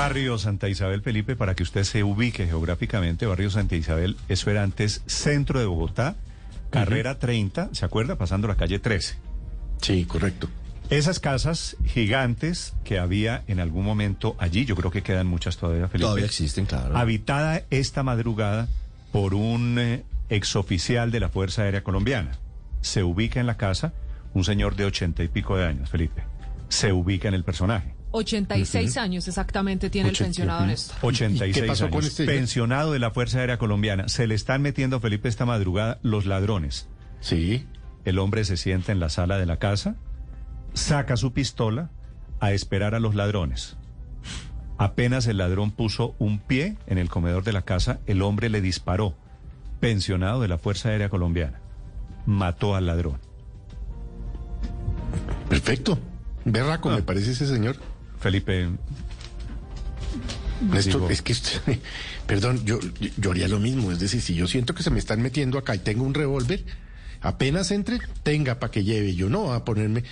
Barrio Santa Isabel, Felipe, para que usted se ubique geográficamente, barrio Santa Isabel, eso era antes centro de Bogotá, carrera 30, ¿se acuerda? Pasando la calle 13. Sí, correcto. Esas casas gigantes que había en algún momento allí, yo creo que quedan muchas todavía, Felipe. Todavía existen, claro. Habitada esta madrugada por un eh, exoficial de la Fuerza Aérea Colombiana. Se ubica en la casa un señor de ochenta y pico de años, Felipe. Se ubica en el personaje. 86 años exactamente tiene el pensionado Néstor. 86 ¿Y qué pasó años. con este pensionado de la Fuerza Aérea Colombiana. Se le están metiendo, Felipe, esta madrugada los ladrones. Sí. El hombre se sienta en la sala de la casa, saca su pistola a esperar a los ladrones. Apenas el ladrón puso un pie en el comedor de la casa, el hombre le disparó. Pensionado de la Fuerza Aérea Colombiana. Mató al ladrón. Perfecto. Berraco, Ah. me parece ese señor. Felipe, Néstor, Digo- es que, usted- perdón, yo, yo, haría lo mismo. Es decir, si yo siento que se me están metiendo acá y tengo un revólver, apenas entre, tenga para que lleve. Yo no voy a ponerme,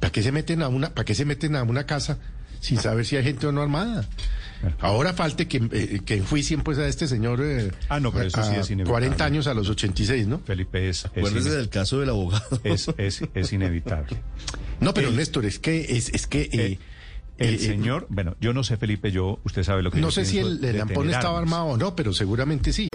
¿para qué se meten a una, para qué se meten a una casa sin saber si hay gente o no armada? Ahora falte que, eh, que enjuicien pues a este señor eh, Ah, no, pero eso sí a es inevitable. 40 años a los 86, ¿no? Felipe es, es, del caso del abogado. es, es- es inevitable. No, pero El- Néstor, es que, es, es que... El señor, bueno, yo no sé, Felipe, yo, usted sabe lo que No yo sé si el, el lampón estaba armado o no, pero seguramente sí.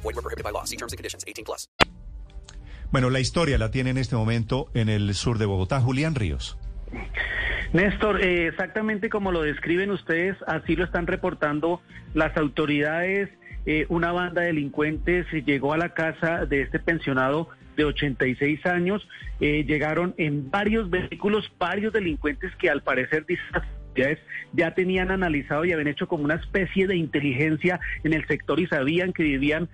Group. Void were prohibited by law. See terms and conditions. 18 plus. Bueno, la historia la tiene en este momento en el sur de Bogotá, Julián Ríos. Néstor, eh, exactamente como lo describen ustedes, así lo están reportando las autoridades. Eh, una banda de delincuentes llegó a la casa de este pensionado de 86 años. Eh, llegaron en varios vehículos, varios delincuentes que al parecer ya tenían analizado y habían hecho como una especie de inteligencia en el sector y sabían que vivían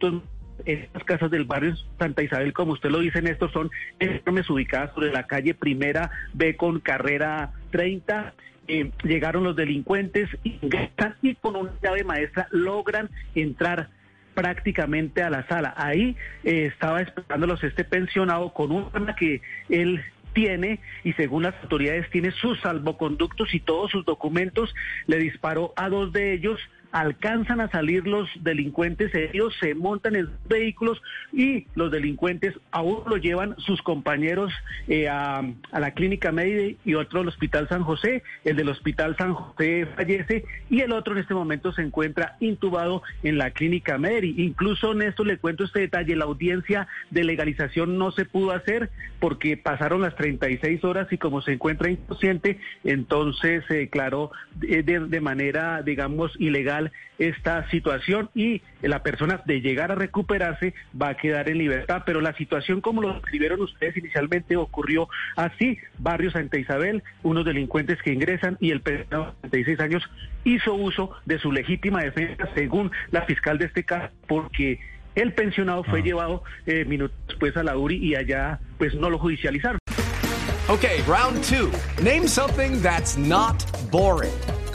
estos- estas casas del barrio Santa Isabel, como usted lo dice, Néstor, son enormes ubicadas sobre la calle Primera B con carrera 30. Eh, llegaron los delincuentes y con una llave maestra logran entrar prácticamente a la sala. Ahí eh, estaba esperándolos este pensionado con un arma que él tiene y según las autoridades tiene sus salvoconductos y todos sus documentos. Le disparó a dos de ellos. Alcanzan a salir los delincuentes, ellos se montan en vehículos y los delincuentes aún lo llevan sus compañeros eh, a, la clínica médica y otro al hospital San José. El del hospital San José fallece y el otro en este momento se encuentra intubado en la clínica Medi. Incluso, Néstor, le cuento este detalle, la audiencia de legalización no se pudo hacer porque pasaron las 36 horas y como se encuentra inconsciente, entonces se declaró de, de- de manera, digamos, ilegal esta situación y la persona de llegar a recuperarse va a quedar en libertad. Pero la situación, como lo escribieron ustedes inicialmente, ocurrió así. Barrio Santa Isabel, unos delincuentes que ingresan y el pensionado de 36 años hizo uso de su legítima defensa, según la fiscal de este caso, porque el pensionado fue llevado eh, minutos después a la URI y allá pues no lo judicializaron. Okay, round two. Name something that's not boring.